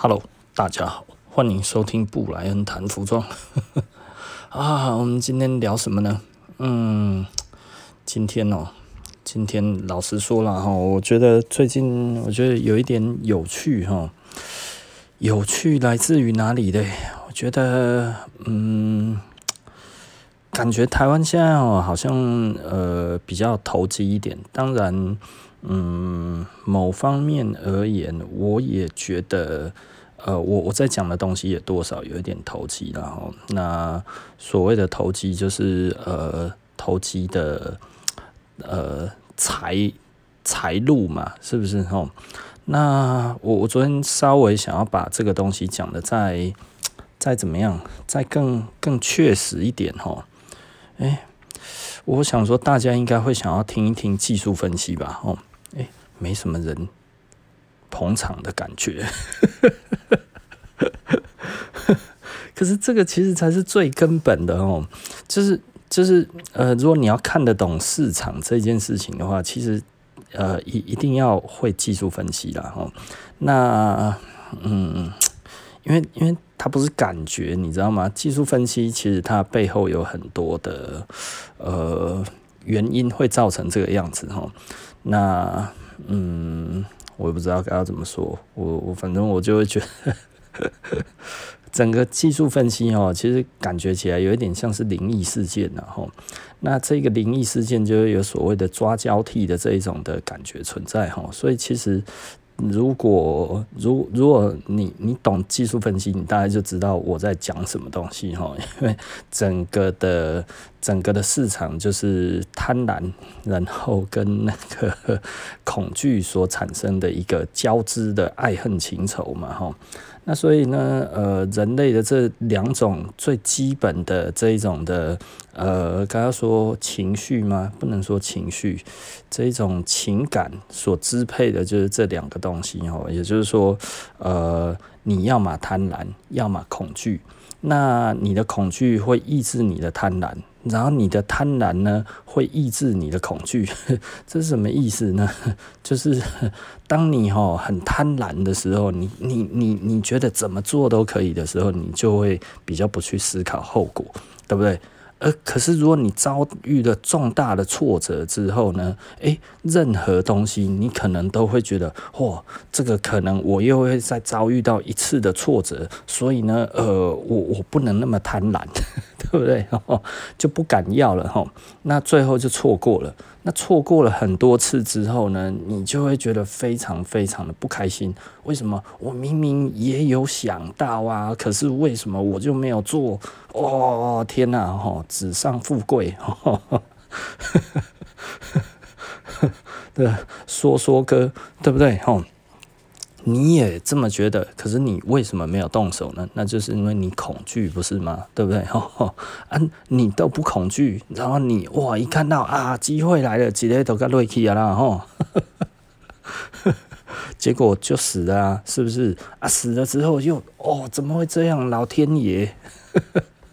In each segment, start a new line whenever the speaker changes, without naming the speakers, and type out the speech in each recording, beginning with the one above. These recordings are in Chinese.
Hello，大家好，欢迎收听布莱恩谈服装。啊，我们今天聊什么呢？嗯，今天哦，今天老实说了哈，我觉得最近我觉得有一点有趣哈，有趣来自于哪里的？我觉得嗯，感觉台湾现在哦，好像呃比较投机一点，当然。嗯，某方面而言，我也觉得，呃，我我在讲的东西也多少有一点投机，然后那所谓的投机就是呃投机的呃财财路嘛，是不是？哦，那我我昨天稍微想要把这个东西讲的再再怎么样，再更更确实一点，哈，哎，我想说大家应该会想要听一听技术分析吧，哦。没什么人捧场的感觉，可是这个其实才是最根本的哦，就是就是呃，如果你要看得懂市场这件事情的话，其实呃一一定要会技术分析啦哦。那嗯，因为因为它不是感觉，你知道吗？技术分析其实它背后有很多的呃原因会造成这个样子哈。那嗯，我也不知道该要怎么说，我我反正我就会觉得，整个技术分析哦，其实感觉起来有一点像是灵异事件然后，那这个灵异事件就会有所谓的抓交替的这一种的感觉存在哈，所以其实。如果如如果你你懂技术分析，你大概就知道我在讲什么东西哈。因为整个的整个的市场就是贪婪，然后跟那个 恐惧所产生的一个交织的爱恨情仇嘛哈。那所以呢，呃，人类的这两种最基本的这一种的，呃，刚刚说情绪吗？不能说情绪，这一种情感所支配的就是这两个东西哦。也就是说，呃，你要么贪婪，要么恐惧。那你的恐惧会抑制你的贪婪。然后你的贪婪呢，会抑制你的恐惧，这是什么意思呢？就是当你很贪婪的时候，你你你你觉得怎么做都可以的时候，你就会比较不去思考后果，对不对？呃，可是如果你遭遇了重大的挫折之后呢，诶，任何东西你可能都会觉得，嚯，这个可能我又会再遭遇到一次的挫折，所以呢，呃，我我不能那么贪婪，对不对？吼就不敢要了哈，那最后就错过了。那错过了很多次之后呢，你就会觉得非常非常的不开心。为什么？我明明也有想到啊，可是为什么我就没有做？哦，天哪！哈，纸上富贵，对，说说歌，对不对？吼。你也这么觉得，可是你为什么没有动手呢？那就是因为你恐惧，不是吗？对不对？哦，啊，你都不恐惧，然后你哇，一看到啊，机会来了，直接都给落去啊啦，吼，结果就死了啊，是不是？啊，死了之后又哦，怎么会这样？老天爷！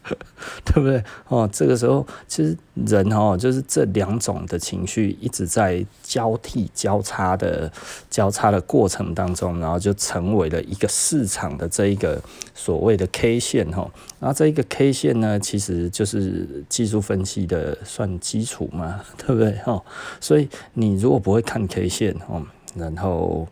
对不对？哦，这个时候其实人哦，就是这两种的情绪一直在交替交叉的交叉的过程当中，然后就成为了一个市场的这一个所谓的 K 线哈。然后这一个 K 线呢，其实就是技术分析的算基础嘛，对不对？哦，所以你如果不会看 K 线哦，然后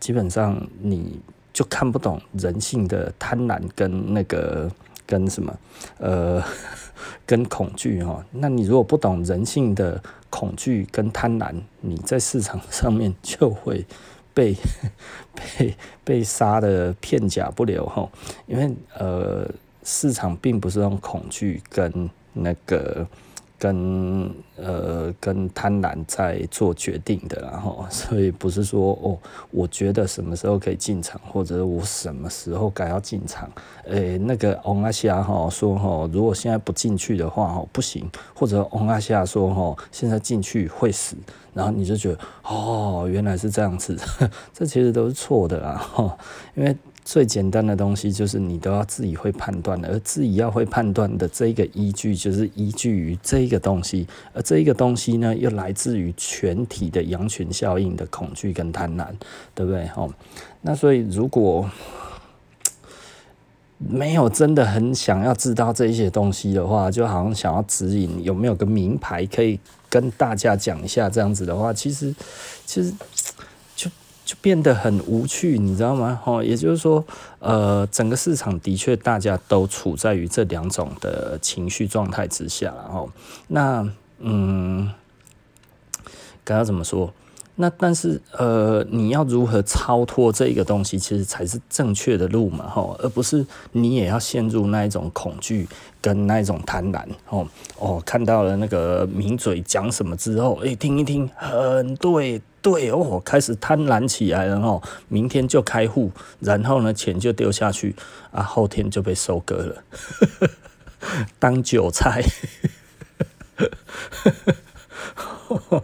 基本上你就看不懂人性的贪婪跟那个。跟什么？呃，跟恐惧哈。那你如果不懂人性的恐惧跟贪婪，你在市场上面就会被 被被杀的片甲不留哈。因为呃，市场并不是用恐惧跟那个。跟呃跟贪婪在做决定的，然 后所以不是说哦，我觉得什么时候可以进场，或者我什么时候该要进场，诶、那个翁阿夏哈说哈，如果现在不进去的话哈不行，或者翁阿夏说哈，现在进去会死，然后你就觉得哦，原来是这样子，这其实都是错的啦哈，因为。最简单的东西就是你都要自己会判断，而自己要会判断的这个依据就是依据于这个东西，而这一个东西呢，又来自于全体的羊群效应的恐惧跟贪婪，对不对？哦，那所以如果没有真的很想要知道这些东西的话，就好像想要指引有没有个名牌可以跟大家讲一下，这样子的话，其实其实就变得很无趣，你知道吗？哦，也就是说，呃，整个市场的确大家都处在于这两种的情绪状态之下，然后那嗯，该要怎么说？那但是呃，你要如何超脱这个东西，其实才是正确的路嘛，吼，而不是你也要陷入那一种恐惧跟那一种贪婪，吼。哦，看到了那个名嘴讲什么之后，诶、听一听，很对对哦，开始贪婪起来了，吼，明天就开户，然后呢，钱就丢下去，啊，后天就被收割了，当韭菜。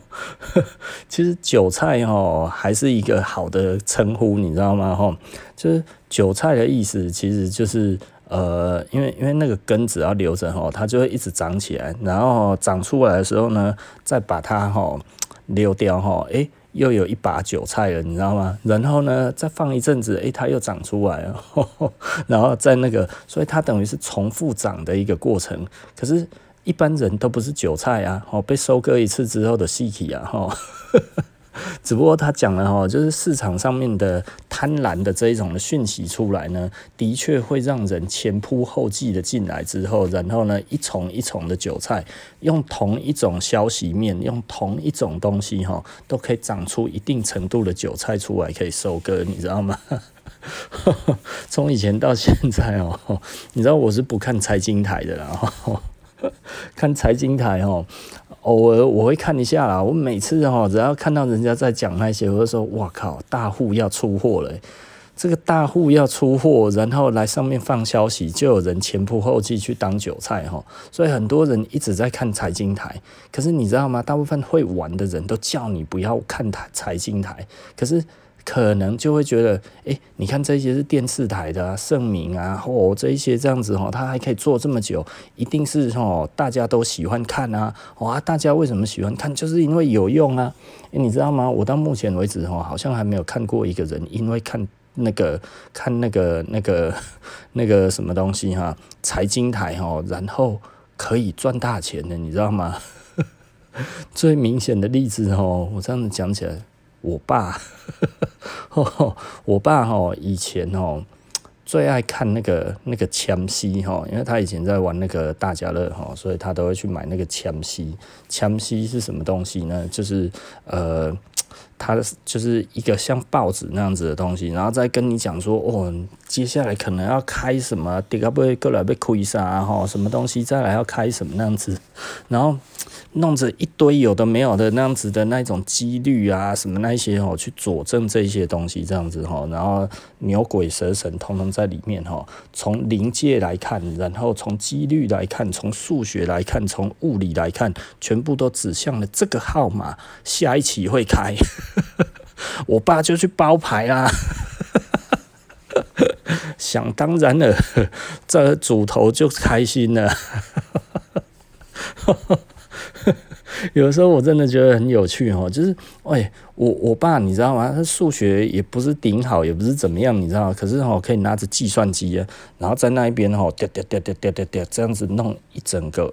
其实韭菜哦，还是一个好的称呼，你知道吗？哈，就是韭菜的意思，其实就是呃，因为因为那个根子要留着哈，它就会一直长起来，然后长出来的时候呢，再把它哈溜掉哈，诶，又有一把韭菜了，你知道吗？然后呢，再放一阵子，诶，它又长出来了，然后在那个，所以它等于是重复长的一个过程，可是。一般人都不是韭菜啊，哦，被收割一次之后的尸体啊，哈，只不过他讲了哈，就是市场上面的贪婪的这一种的讯息出来呢，的确会让人前仆后继的进来之后，然后呢，一丛一丛的韭菜，用同一种消息面，用同一种东西哈，都可以长出一定程度的韭菜出来可以收割，你知道吗？从以前到现在哦，你知道我是不看财经台的啦。看财经台哦，偶尔我会看一下啦。我每次哦，只要看到人家在讲那些，我就说：哇靠，大户要出货了！这个大户要出货，然后来上面放消息，就有人前仆后继去当韭菜哈。所以很多人一直在看财经台，可是你知道吗？大部分会玩的人都叫你不要看台财经台，可是。可能就会觉得，哎、你看这些是电视台的啊，盛名啊，哦，这一些这样子哦，他还可以做这么久，一定是哦，大家都喜欢看啊，哇，大家为什么喜欢看？就是因为有用啊，哎、你知道吗？我到目前为止哦，好像还没有看过一个人因为看那个看那个那个 那个什么东西哈，财经台哦，然后可以赚大钱的，你知道吗？最明显的例子哦，我这样子讲起来。我爸，我爸哈以前哦最爱看那个那个枪戏哈，因为他以前在玩那个大家乐哈，所以他都会去买那个枪戏。枪戏是什么东西呢？就是呃，它就是一个像报纸那样子的东西，然后再跟你讲说哦，接下来可能要开什么，第二波过来被亏杀哈，什么东西再来要开什么那样子，然后。弄着一堆有的没有的那样子的那种几率啊，什么那些哦，去佐证这些东西这样子哈，然后牛鬼蛇神通通在里面哈。从灵界来看，然后从几率来看，从数学来看，从物理来看，全部都指向了这个号码下一期会开。我爸就去包牌啦，想当然了，这主头就开心了。有时候我真的觉得很有趣哦，就是，哎，我我爸你知道吗？他数学也不是顶好，也不是怎么样，你知道？可是哦，可以拿着计算机啊，然后在那一边哦，掉掉掉掉掉掉掉，这样子弄一整个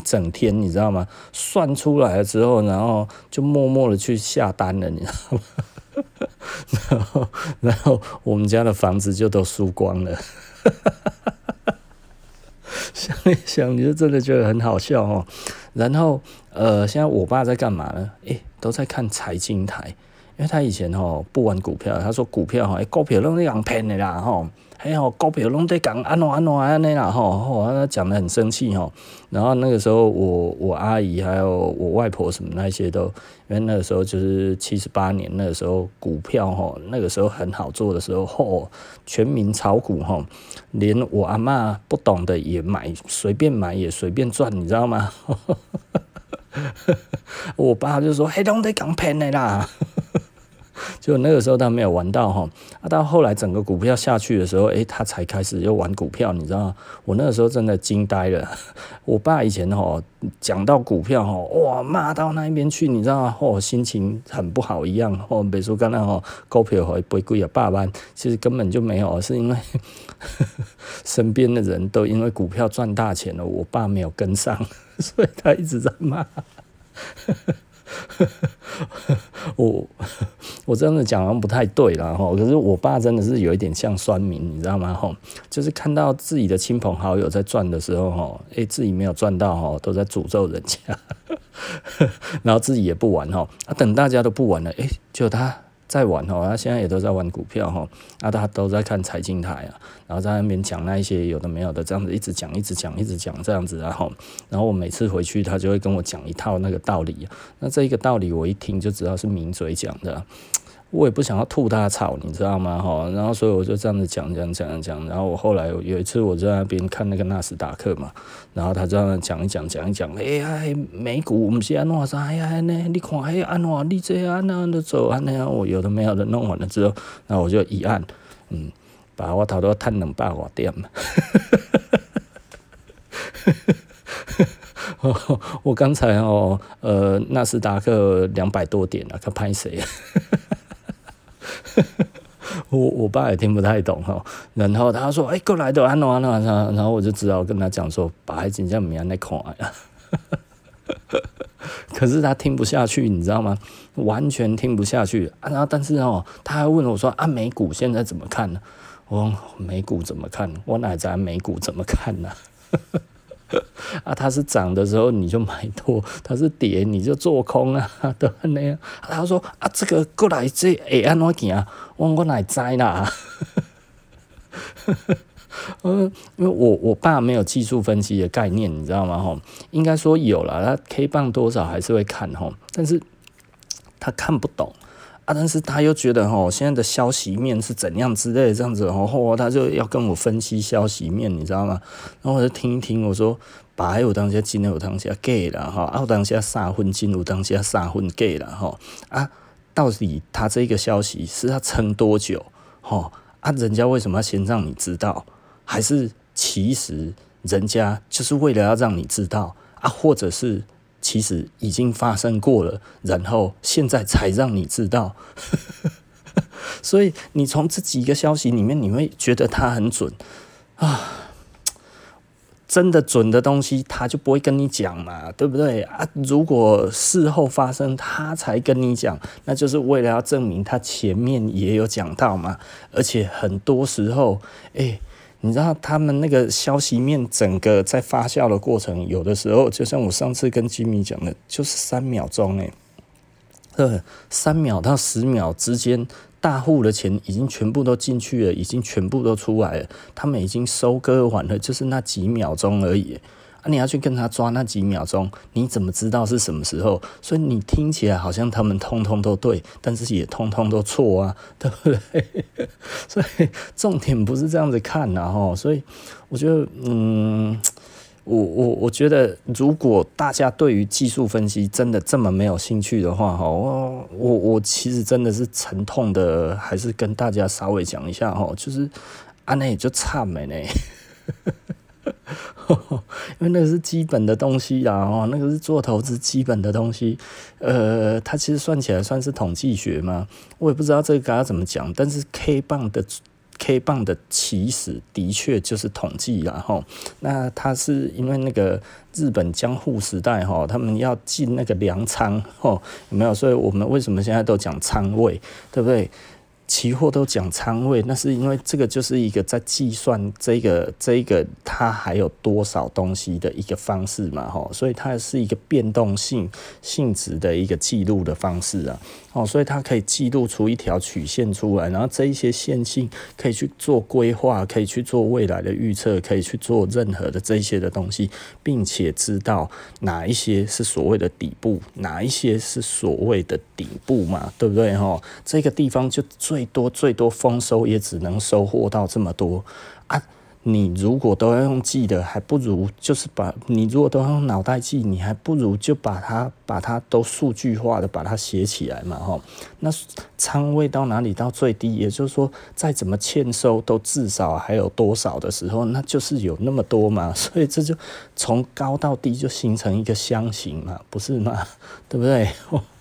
一整天，你知道吗？算出来了之后，然后就默默的去下单了，你知道吗？然后然后我们家的房子就都输光了。想一想，你就真的觉得很好笑哦。然后，呃，现在我爸在干嘛呢？诶，都在看财经台，因为他以前吼不玩股票，他说股票哈，股票拢在讲骗的啦吼。还有股票拢在讲安怎安怎安尼啦吼，吼，他讲得很生气吼。然后那个时候我我阿姨还有我外婆什么那些都，因为那个时候就是七十八年那个时候股票吼，那个时候很好做的时候吼，全民炒股吼，连我阿妈不懂的也买，随便买也随便赚，你知道吗？我爸就说：“嘿，拢在讲骗的啦。” 就那个时候他没有玩到哈，啊，到后来整个股票下去的时候，诶、他才开始又玩股票，你知道吗？我那个时候真的惊呆了。我爸以前哈讲到股票哈，哇，骂到那边去，你知道吗？哦，心情很不好一样。哦，比如说刚才哈股票会不会贵啊？百万，其实根本就没有，是因为 身边的人都因为股票赚大钱了，我爸没有跟上，所以他一直在骂。我 我真的讲好像不太对了哈，可是我爸真的是有一点像酸民，你知道吗？哈，就是看到自己的亲朋好友在赚的时候，哈，诶，自己没有赚到，哈，都在诅咒人家，然后自己也不玩，哈，啊，等大家都不玩了，诶，就他。在玩哦，他现在也都在玩股票哈，啊，他都在看财经台啊，然后在那边讲那一些有的没有的，这样子一直讲，一直讲，一直讲这样子，然后，然后我每次回去，他就会跟我讲一套那个道理，那这一个道理我一听就知道是名嘴讲的。我也不想要吐他草，你知道吗？哈，然后所以我就这样子讲讲讲讲，然后我后来有一次我在那边看那个纳斯达克嘛，然后他这样讲一讲讲一讲，哎呀，美股不是安怎啥，呀，呢，你看哎安怎，你这安怎的做安怎，我有的没有的弄完了之后，然后我就一按，嗯，把我头都赚两百多点，我刚才哦，呃，纳斯达克两百多点了，可拍谁？我我爸也听不太懂哈，然后他说：“哎、过来的安诺安诺。”然后我就只好跟他讲说：“把孩子叫明安来看呀。”可是他听不下去，你知道吗？完全听不下去！然后但是哦，他还问我说：“啊，美股现在怎么看呢？”我说：“美股怎么看？我哪知道美股怎么看呢？”，啊它是涨的时候你就买多，它是跌你就做空啊，都那样。他说啊，这个过来这会安怎行？我我哪知啦？嗯，因为我我爸没有技术分析的概念，你知道吗？吼，应该说有了，他 K 棒多少还是会看吼，但是他看不懂。啊、但是他又觉得吼，现在的消息面是怎样之类的这样子，然后他就要跟我分析消息面，你知道吗？然后我就听一听，我说，白有当下金有当下假了哈，啊有当下三分金有当下三分假了哈，啊，到底他这个消息是要撑多久？哈，啊，人家为什么要先让你知道？还是其实人家就是为了要让你知道啊，或者是？其实已经发生过了，然后现在才让你知道，所以你从这几个消息里面，你会觉得它很准啊。真的准的东西，他就不会跟你讲嘛，对不对啊？如果事后发生，他才跟你讲，那就是为了要证明他前面也有讲到嘛。而且很多时候，欸你知道他们那个消息面整个在发酵的过程，有的时候就像我上次跟吉米讲的，就是三秒钟诶，呃，三秒到十秒之间，大户的钱已经全部都进去了，已经全部都出来了，他们已经收割完了，就是那几秒钟而已。啊！你要去跟他抓那几秒钟，你怎么知道是什么时候？所以你听起来好像他们通通都对，但是也通通都错啊，对不对？所以重点不是这样子看呐，哈。所以我觉得，嗯，我我我觉得，如果大家对于技术分析真的这么没有兴趣的话，哈，我我我其实真的是沉痛的，还是跟大家稍微讲一下哈，就是啊，那也就差没呢。因为那个是基本的东西啦，哦，那个是做投资基本的东西，呃，它其实算起来算是统计学嘛，我也不知道这个该怎么讲，但是 K 棒的 K 棒的起始的确就是统计啦，哈，那它是因为那个日本江户时代哈，他们要进那个粮仓，哦，有没有？所以我们为什么现在都讲仓位，对不对？期货都讲仓位，那是因为这个就是一个在计算这个这个它还有多少东西的一个方式嘛，吼，所以它是一个变动性性质的一个记录的方式啊，哦，所以它可以记录出一条曲线出来，然后这一些线性可以去做规划，可以去做未来的预测，可以去做任何的这些的东西，并且知道哪一些是所谓的底部，哪一些是所谓的顶部嘛，对不对？吼，这个地方就。最多最多丰收也只能收获到这么多啊！你如果都要用记的，还不如就是把你如果都要用脑袋记，你还不如就把它把它都数据化的把它写起来嘛，吼。那仓位到哪里到最低？也就是说，再怎么欠收都至少还有多少的时候，那就是有那么多嘛。所以这就从高到低就形成一个箱型嘛，不是吗？对不对？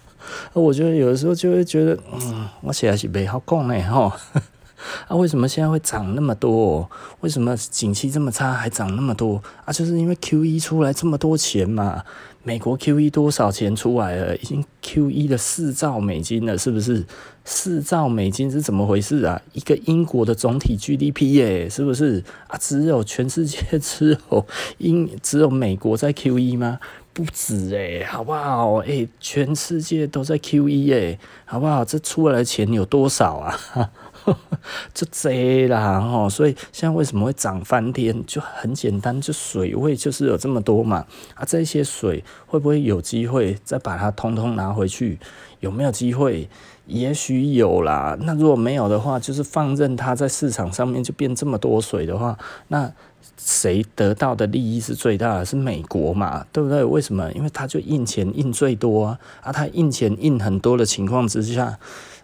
我觉得有的时候就会觉得，嗯，我写的是没好讲呢，吼。啊，为什么现在会涨那么多？为什么景气这么差还涨那么多？啊，就是因为 QE 出来这么多钱嘛。美国 QE 多少钱出来了？已经 QE 的四兆美金了，是不是？四兆美金是怎么回事啊？一个英国的总体 GDP 耶，是不是？啊，只有全世界 只有英只有美国在 QE 吗？不止诶，好不好？诶，全世界都在 QE 诶，好不好？这出来的钱有多少啊？就这啦，吼，所以现在为什么会涨翻天？就很简单，就水位就是有这么多嘛。啊，这些水会不会有机会再把它通通拿回去？有没有机会？也许有啦。那如果没有的话，就是放任它在市场上面就变这么多水的话，那谁得到的利益是最大的？是美国嘛？对不对？为什么？因为它就印钱印最多啊，啊，它印钱印很多的情况之下。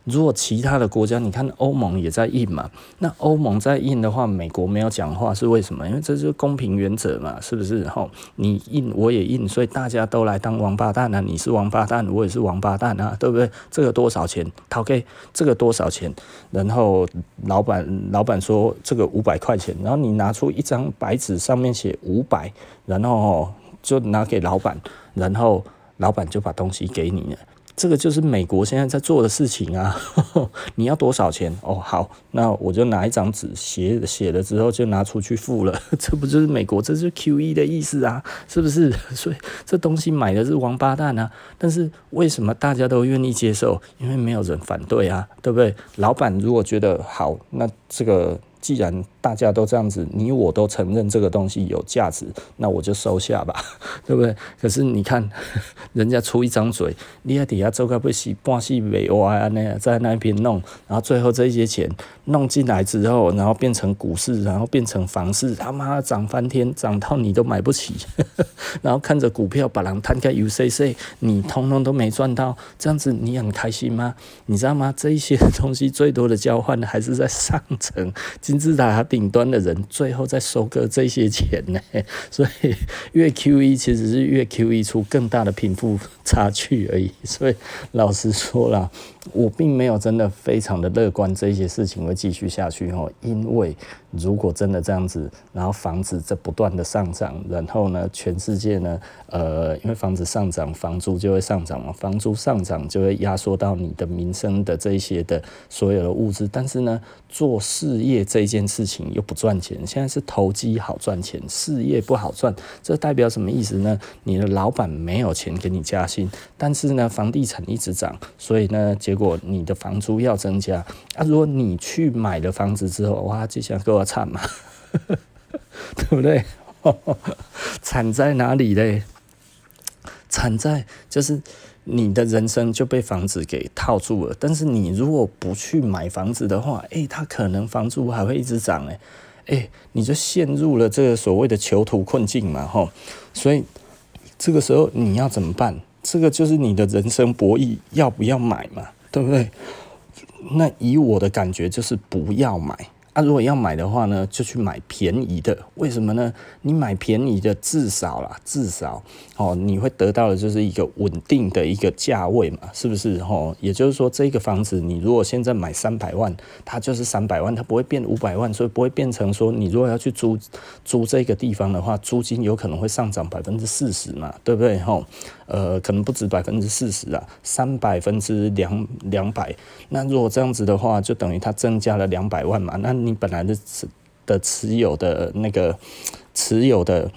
如果其他的国家，你看欧盟也在印嘛，那欧盟在印的话，美国没有讲话是为什么？因为这是公平原则嘛，是不是？吼，你印我也印，所以大家都来当王八蛋啊！你是王八蛋，我也是王八蛋啊，对不对？这个多少钱？掏给这个多少钱？然后老板老板说这个五百块钱，然后你拿出一张白纸，上面写五百，然后就拿给老板，然后老板就把东西给你了。这个就是美国现在在做的事情啊！你要多少钱？哦，好，那我就拿一张纸写写了之后就拿出去付了。这不就是美国？这是 QE 的意思啊，是不是？所以这东西买的是王八蛋啊！但是为什么大家都愿意接受？因为没有人反对啊，对不对？老板如果觉得好，那这个。既然大家都这样子，你我都承认这个东西有价值，那我就收下吧，对不对？可是你看，人家出一张嘴，你在底下做个不洗半洗没完啊，那在那边弄，然后最后这些钱弄进来之后，然后变成股市，然后变成房市，他妈涨翻天，涨到你都买不起，然后看着股票把人摊开 UCC，你通通都没赚到，这样子你很开心吗？你知道吗？这一些东西最多的交换还是在上层。金字塔顶顶端的人，最后再收割这些钱呢？所以越 QE 其实是越 QE 出更大的贫富差距而已。所以老实说啦，我并没有真的非常的乐观，这些事情会继续下去哦。因为如果真的这样子，然后房子在不断的上涨，然后呢，全世界呢，呃，因为房子上涨，房租就会上涨嘛，房租上涨就会压缩到你的民生的这些的所有的物质。但是呢，做事业这件事情又不赚钱，现在是投机好赚钱，事业不好赚。这代表什么意思呢？你的老板没有钱给你加薪，但是呢，房地产一直涨，所以呢，结果你的房租要增加。啊，如果你去买了房子之后，哇，就想给惨嘛，对不对？惨在哪里嘞？惨在就是。你的人生就被房子给套住了，但是你如果不去买房子的话，诶，它可能房租还会一直涨，诶，诶，你就陷入了这个所谓的囚徒困境嘛，吼，所以这个时候你要怎么办？这个就是你的人生博弈，要不要买嘛，对不对？那以我的感觉就是不要买。啊，如果要买的话呢，就去买便宜的。为什么呢？你买便宜的，至少啦，至少哦，你会得到的就是一个稳定的一个价位嘛，是不是？哦，也就是说，这个房子你如果现在买三百万，它就是三百万，它不会变五百万，所以不会变成说你如果要去租租这个地方的话，租金有可能会上涨百分之四十嘛，对不对？哦，呃，可能不止百分之四十啊，三百分之两两百。那如果这样子的话，就等于它增加了两百万嘛，那。你本来的持的持有的那个持有的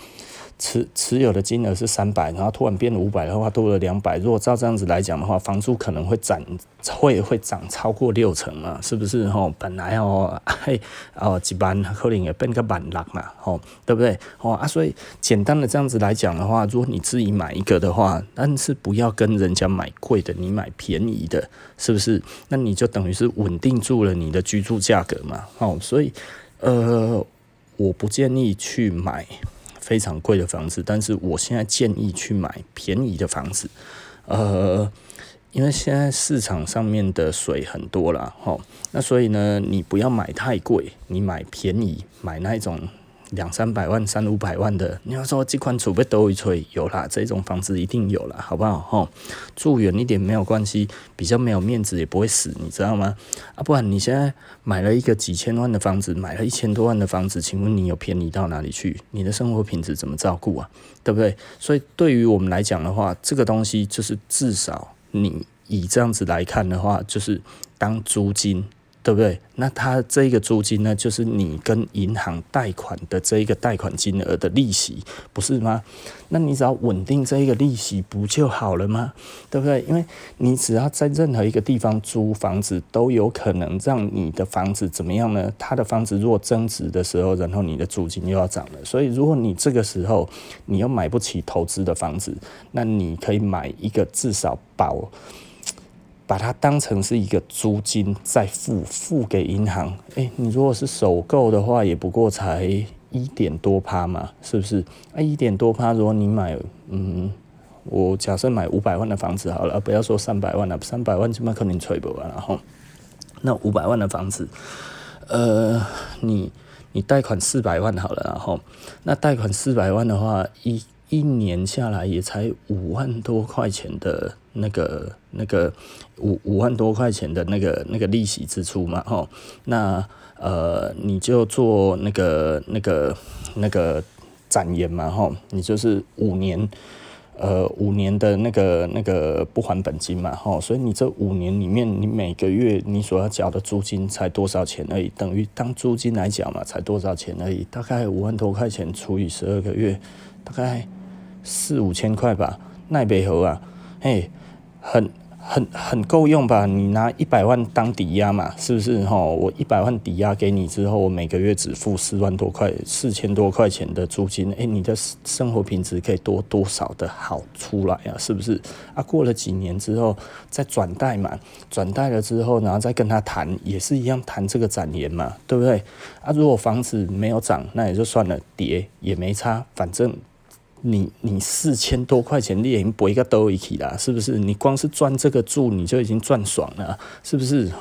持持有的金额是三百，然后突然变五百的话，多了两百。如果照这样子来讲的话，房租可能会涨，会会涨超过六成嘛？是不是？吼，本来哦，嘿，哦，几万可能也变个万六嘛？吼，对不对？哦啊，所以简单的这样子来讲的话，如果你自己买一个的话，但是不要跟人家买贵的，你买便宜的，是不是？那你就等于是稳定住了你的居住价格嘛？哦，所以，呃。我不建议去买非常贵的房子，但是我现在建议去买便宜的房子，呃，因为现在市场上面的水很多了，吼，那所以呢，你不要买太贵，你买便宜，买那种。两三百万、三五百万的，你要说这款储备都一吹有啦，这种房子一定有啦，好不好？吼，住远一点没有关系，比较没有面子也不会死，你知道吗？啊，不然你现在买了一个几千万的房子，买了一千多万的房子，请问你有便宜到哪里去？你的生活品质怎么照顾啊？对不对？所以对于我们来讲的话，这个东西就是至少你以这样子来看的话，就是当租金。对不对？那他这个租金呢，就是你跟银行贷款的这一个贷款金额的利息，不是吗？那你只要稳定这一个利息不就好了吗？对不对？因为你只要在任何一个地方租房子，都有可能让你的房子怎么样呢？他的房子如果增值的时候，然后你的租金又要涨了。所以如果你这个时候你又买不起投资的房子，那你可以买一个至少保。把它当成是一个租金再付付给银行，诶，你如果是首购的话，也不过才一点多趴嘛，是不是？啊，一点多趴，如果你买，嗯，我假设买五百万的房子好了，不要说三百万了，三百万怎么可能吹不完？然后，那五百万的房子，呃，你你贷款四百万好了，然后，那贷款四百万的话，一一年下来也才五万多块钱的。那个那个五五万多块钱的那个那个利息支出嘛，吼，那呃你就做那个那个那个展延嘛，吼，你就是五年，呃五年的那个那个不还本金嘛，吼，所以你这五年里面，你每个月你所要缴的租金才多少钱而已，等于当租金来讲嘛，才多少钱而已，大概五万多块钱除以十二个月，大概四五千块吧，奈北河啊，嘿。很很很够用吧？你拿一百万当抵押嘛，是不是？吼，我一百万抵押给你之后，我每个月只付四万多块，四千多块钱的租金。诶、你的生活品质可以多多少的好出来啊？是不是？啊，过了几年之后再转贷嘛，转贷了之后，然后再跟他谈，也是一样谈这个展延嘛，对不对？啊，如果房子没有涨，那也就算了，跌也没差，反正。你你四千多块钱，你已经不一个兜一起啦，是不是？你光是赚这个住，你就已经赚爽了，是不是？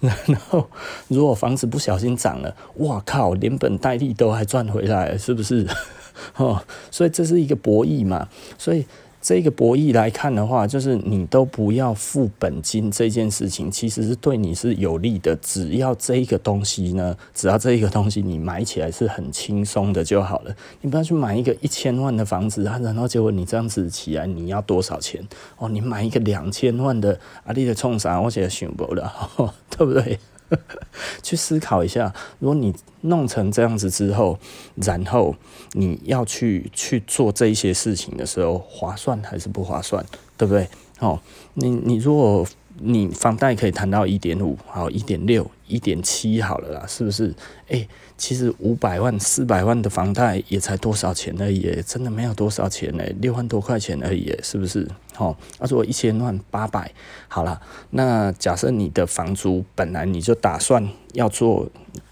然后，如果房子不小心涨了，哇靠，连本带利都还赚回来，是不是？哦，所以这是一个博弈嘛，所以。这个博弈来看的话，就是你都不要付本金这件事情，其实是对你是有利的。只要这一个东西呢，只要这一个东西你买起来是很轻松的就好了。你不要去买一个一千万的房子啊，然后结果你这样子起来你要多少钱？哦，你买一个两千万的，啊，你的冲啥？我现在想不了，对不对？去思考一下，如果你弄成这样子之后，然后你要去去做这一些事情的时候，划算还是不划算？对不对？哦，你你如果你房贷可以谈到一点五，好，一点六，一点七好了啦，是不是？哎，其实五百万、四百万的房贷也才多少钱而已，真的没有多少钱呢，六万多块钱而已，是不是？好，那如果一千万八百，好了，那假设你的房租本来你就打算要做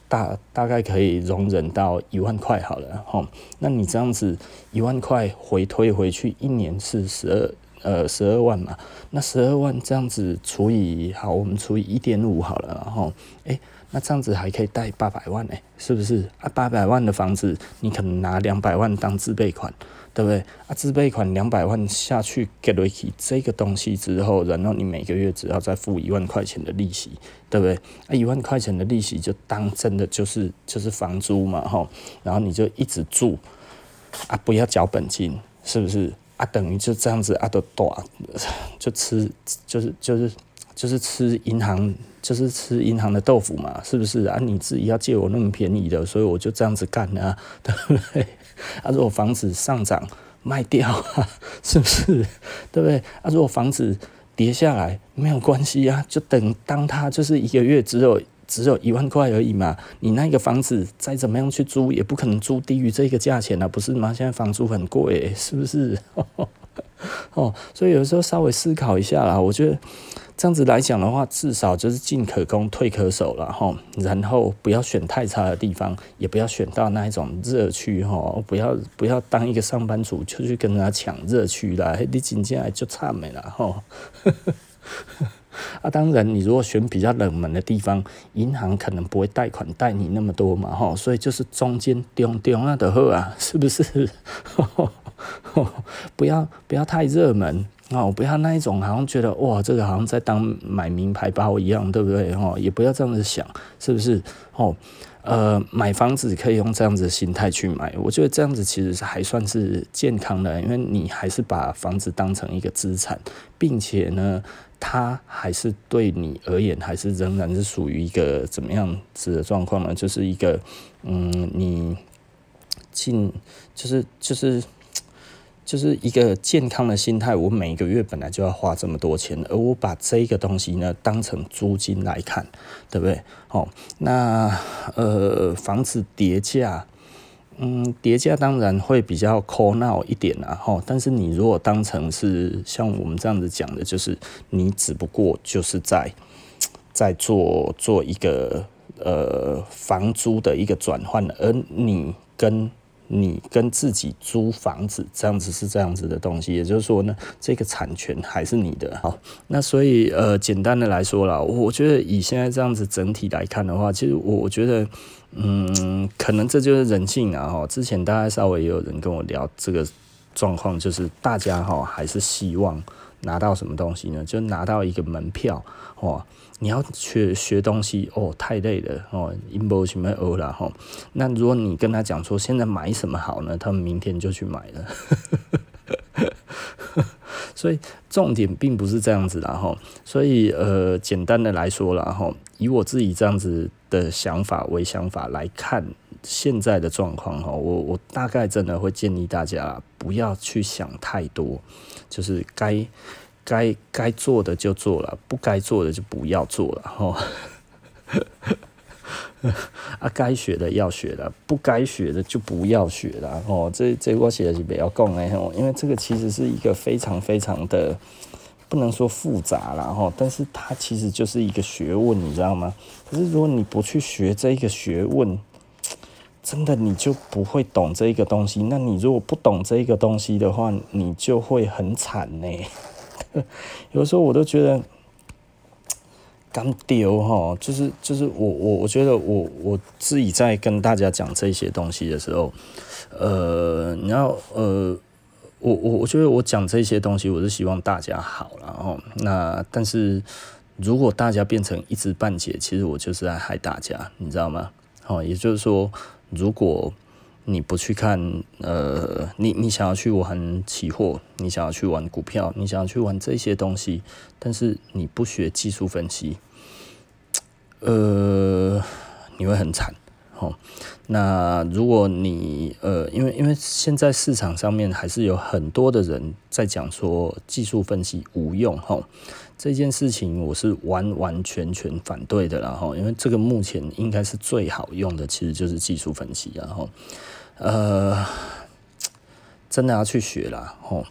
大，大概可以容忍到一万块好了，哈，那你这样子一万块回推回去，一年是十二。呃，十二万嘛，那十二万这样子除以好，我们除以一点五好了，然后，诶，那这样子还可以贷八百万呢，是不是？啊，八百万的房子，你可能拿两百万当自备款，对不对？啊，自备款两百万下去给了起这个东西之后，然后你每个月只要再付一万块钱的利息，对不对？啊，一万块钱的利息就当真的就是就是房租嘛，吼，然后你就一直住，啊，不要缴本金，是不是？啊，等于就这样子啊，都多，就吃，就是就是就是吃银行，就是吃银行的豆腐嘛，是不是啊？你自己要借我那么便宜的，所以我就这样子干啊，对不对？啊，如果房子上涨卖掉啊，是不是？对不对？啊，如果房子跌下来没有关系啊，就等当它就是一个月只有。只有一万块而已嘛，你那个房子再怎么样去租，也不可能租低于这个价钱啊，不是吗？现在房租很贵，是不是？哦，所以有时候稍微思考一下啦，我觉得这样子来讲的话，至少就是进可攻，退可守了哈。然后不要选太差的地方，也不要选到那一种热区哈。不要不要当一个上班族就去跟人家抢热区啦，你进进来就差没了哈。啊，当然，你如果选比较冷门的地方，银行可能不会贷款贷你那么多嘛吼。所以就是中间中中啊的好啊，是不是？不要不要太热门。哦，不要那一种，好像觉得哇，这个好像在当买名牌包一样，对不对？哦，也不要这样子想，是不是？哦，呃，买房子可以用这样子的心态去买，我觉得这样子其实是还算是健康的，因为你还是把房子当成一个资产，并且呢，它还是对你而言，还是仍然是属于一个怎么样子的状况呢？就是一个，嗯，你进就是就是。就是一个健康的心态，我每个月本来就要花这么多钱，而我把这个东西呢当成租金来看，对不对？哦，那呃房子跌价，嗯，叠加当然会比较哭闹一点啦，吼。但是你如果当成是像我们这样子讲的，就是你只不过就是在在做做一个呃房租的一个转换，而你跟你跟自己租房子这样子是这样子的东西，也就是说呢，这个产权还是你的。好，那所以呃，简单的来说啦，我觉得以现在这样子整体来看的话，其实我我觉得，嗯，可能这就是人性啊。哈，之前大家稍微也有人跟我聊这个状况，就是大家哈还是希望拿到什么东西呢？就拿到一个门票，哦。你要学学东西哦，太累了哦，因不什么欧了哈。那如果你跟他讲说现在买什么好呢？他们明天就去买了。所以重点并不是这样子啦哈。所以呃，简单的来说啦哈，以我自己这样子的想法为想法来看现在的状况哈，我我大概真的会建议大家不要去想太多，就是该。该该做的就做了，不该做的就不要做了，吼。啊，该学的要学了，不该学的就不要学了，哦。这这我写的是不要讲的，吼，因为这个其实是一个非常非常的不能说复杂了，吼，但是它其实就是一个学问，你知道吗？可是如果你不去学这一个学问，真的你就不会懂这一个东西。那你如果不懂这一个东西的话，你就会很惨呢。有时候我都觉得刚丢哈，就是就是我我我觉得我我自己在跟大家讲这些东西的时候，呃，你要呃，我我我觉得我讲这些东西，我是希望大家好，然后那但是如果大家变成一知半解，其实我就是在害大家，你知道吗？哦，也就是说，如果你不去看，呃，你你想要去玩期货，你想要去玩股票，你想要去玩这些东西，但是你不学技术分析，呃，你会很惨，哦。那如果你呃，因为因为现在市场上面还是有很多的人在讲说技术分析无用，哈，这件事情我是完完全全反对的，然后因为这个目前应该是最好用的，其实就是技术分析，然后。呃，真的要去学啦，吼！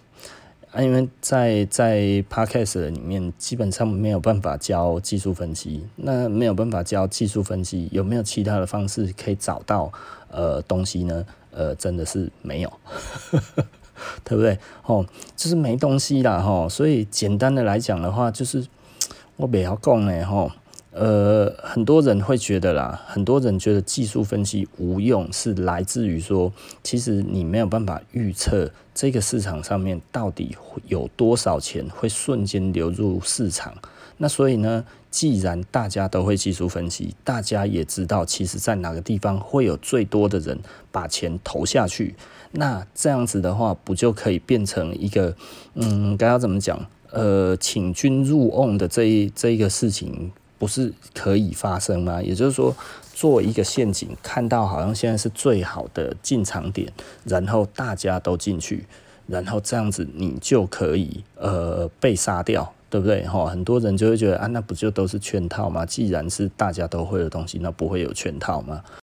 啊，因为在在 Podcast 里面基本上没有办法教技术分析，那没有办法教技术分析，有没有其他的方式可以找到呃东西呢？呃，真的是没有，对不对？吼，就是没东西啦，吼！所以简单的来讲的话，就是我不要讲呢，吼。呃，很多人会觉得啦，很多人觉得技术分析无用，是来自于说，其实你没有办法预测这个市场上面到底有多少钱会瞬间流入市场。那所以呢，既然大家都会技术分析，大家也知道，其实在哪个地方会有最多的人把钱投下去，那这样子的话，不就可以变成一个，嗯，该要怎么讲？呃，请君入瓮的这一这一个事情。不是可以发生吗？也就是说，做一个陷阱，看到好像现在是最好的进场点，然后大家都进去，然后这样子你就可以呃被杀掉，对不对？哈，很多人就会觉得啊，那不就都是圈套吗？既然是大家都会的东西，那不会有圈套吗？